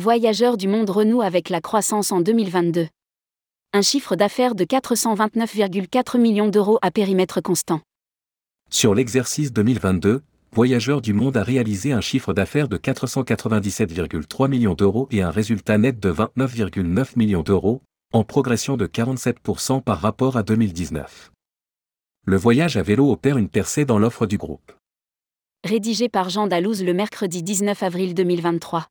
Voyageurs du monde renoue avec la croissance en 2022. Un chiffre d'affaires de 429,4 millions d'euros à périmètre constant. Sur l'exercice 2022, Voyageurs du Monde a réalisé un chiffre d'affaires de 497,3 millions d'euros et un résultat net de 29,9 millions d'euros, en progression de 47% par rapport à 2019. Le voyage à vélo opère une percée dans l'offre du groupe. Rédigé par Jean Dalouse le mercredi 19 avril 2023.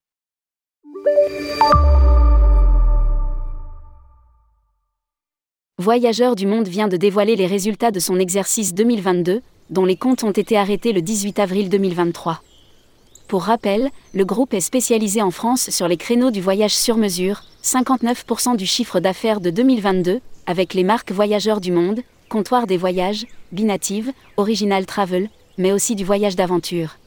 Voyageurs du Monde vient de dévoiler les résultats de son exercice 2022, dont les comptes ont été arrêtés le 18 avril 2023. Pour rappel, le groupe est spécialisé en France sur les créneaux du voyage sur mesure, 59% du chiffre d'affaires de 2022, avec les marques Voyageurs du Monde, Comptoir des Voyages, Binative, Original Travel, mais aussi du voyage d'aventure.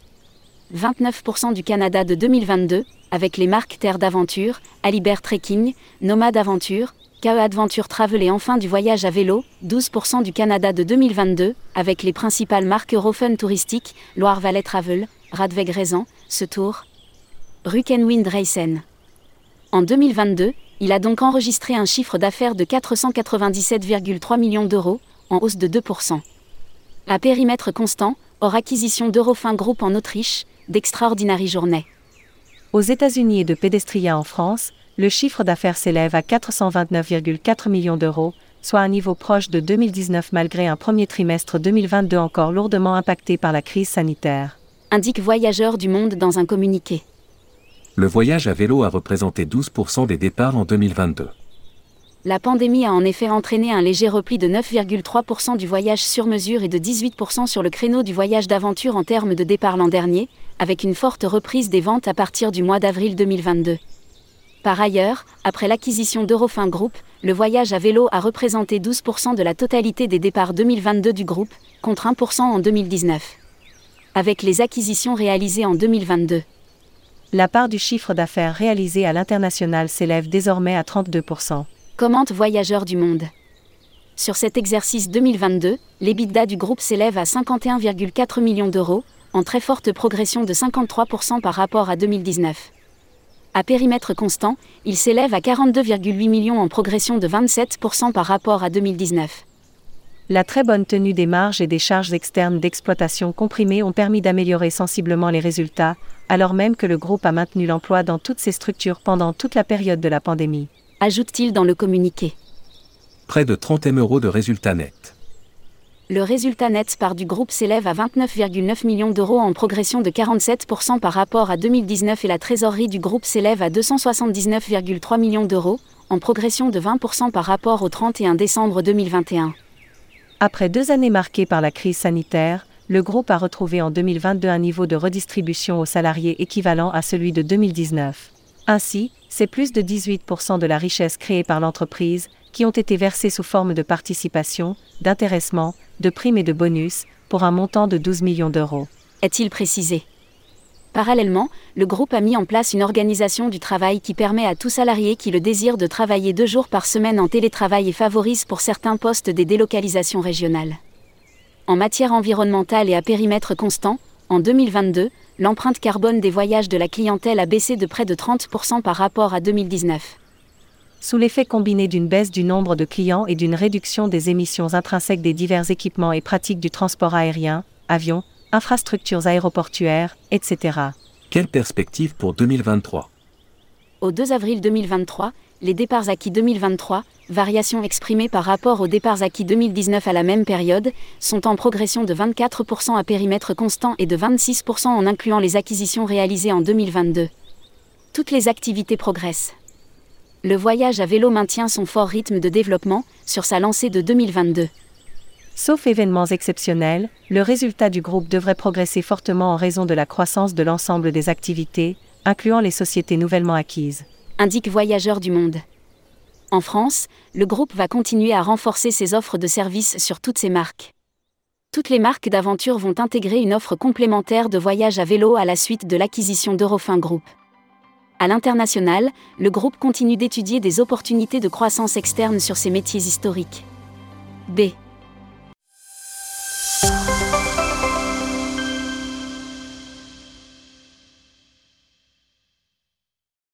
29% du Canada de 2022, avec les marques Terre d'Aventure, Alibert Trekking, Nomade Aventure, KE Adventure Travel et enfin du voyage à vélo, 12% du Canada de 2022, avec les principales marques Eurofun Touristique, Loire-Valais Travel, Radweg Raisin, Setour, Rukenwind Racen. En 2022, il a donc enregistré un chiffre d'affaires de 497,3 millions d'euros, en hausse de 2%. À périmètre constant, hors acquisition d'Eurofin Group en Autriche, d'extraordinaires journées. Aux États-Unis et de Pédestria en France, le chiffre d'affaires s'élève à 429,4 millions d'euros, soit un niveau proche de 2019 malgré un premier trimestre 2022 encore lourdement impacté par la crise sanitaire. Indique Voyageurs du Monde dans un communiqué. Le voyage à vélo a représenté 12% des départs en 2022. La pandémie a en effet entraîné un léger repli de 9,3% du voyage sur mesure et de 18% sur le créneau du voyage d'aventure en termes de départ l'an dernier, avec une forte reprise des ventes à partir du mois d'avril 2022. Par ailleurs, après l'acquisition d'Eurofin Group, le voyage à vélo a représenté 12% de la totalité des départs 2022 du groupe, contre 1% en 2019. Avec les acquisitions réalisées en 2022. La part du chiffre d'affaires réalisé à l'international s'élève désormais à 32%. Commente Voyageurs du Monde. Sur cet exercice 2022, l'EBITDA du groupe s'élève à 51,4 millions d'euros, en très forte progression de 53% par rapport à 2019. À périmètre constant, il s'élève à 42,8 millions en progression de 27% par rapport à 2019. La très bonne tenue des marges et des charges externes d'exploitation comprimées ont permis d'améliorer sensiblement les résultats, alors même que le groupe a maintenu l'emploi dans toutes ses structures pendant toute la période de la pandémie. Ajoute-t-il dans le communiqué. Près de 30 M euros de résultats nets le résultat net par du groupe s'élève à 29,9 millions d'euros en progression de 47% par rapport à 2019 et la trésorerie du groupe s'élève à 279,3 millions d'euros, en progression de 20% par rapport au 31 décembre 2021. Après deux années marquées par la crise sanitaire, le groupe a retrouvé en 2022 un niveau de redistribution aux salariés équivalent à celui de 2019. Ainsi, c'est plus de 18% de la richesse créée par l'entreprise qui ont été versés sous forme de participation, d'intéressement, de primes et de bonus, pour un montant de 12 millions d'euros. Est-il précisé? Parallèlement, le groupe a mis en place une organisation du travail qui permet à tout salarié qui le désire de travailler deux jours par semaine en télétravail et favorise pour certains postes des délocalisations régionales. En matière environnementale et à périmètre constant, en 2022, l'empreinte carbone des voyages de la clientèle a baissé de près de 30% par rapport à 2019 sous l'effet combiné d'une baisse du nombre de clients et d'une réduction des émissions intrinsèques des divers équipements et pratiques du transport aérien, avions, infrastructures aéroportuaires, etc. Quelle perspective pour 2023 Au 2 avril 2023, les départs acquis 2023, variations exprimées par rapport aux départs acquis 2019 à la même période, sont en progression de 24% à périmètre constant et de 26% en incluant les acquisitions réalisées en 2022. Toutes les activités progressent le voyage à vélo maintient son fort rythme de développement sur sa lancée de 2022. Sauf événements exceptionnels, le résultat du groupe devrait progresser fortement en raison de la croissance de l'ensemble des activités, incluant les sociétés nouvellement acquises. Indique Voyageurs du Monde. En France, le groupe va continuer à renforcer ses offres de services sur toutes ses marques. Toutes les marques d'aventure vont intégrer une offre complémentaire de voyage à vélo à la suite de l'acquisition d'Eurofin Group. À l'international, le groupe continue d'étudier des opportunités de croissance externe sur ses métiers historiques. B.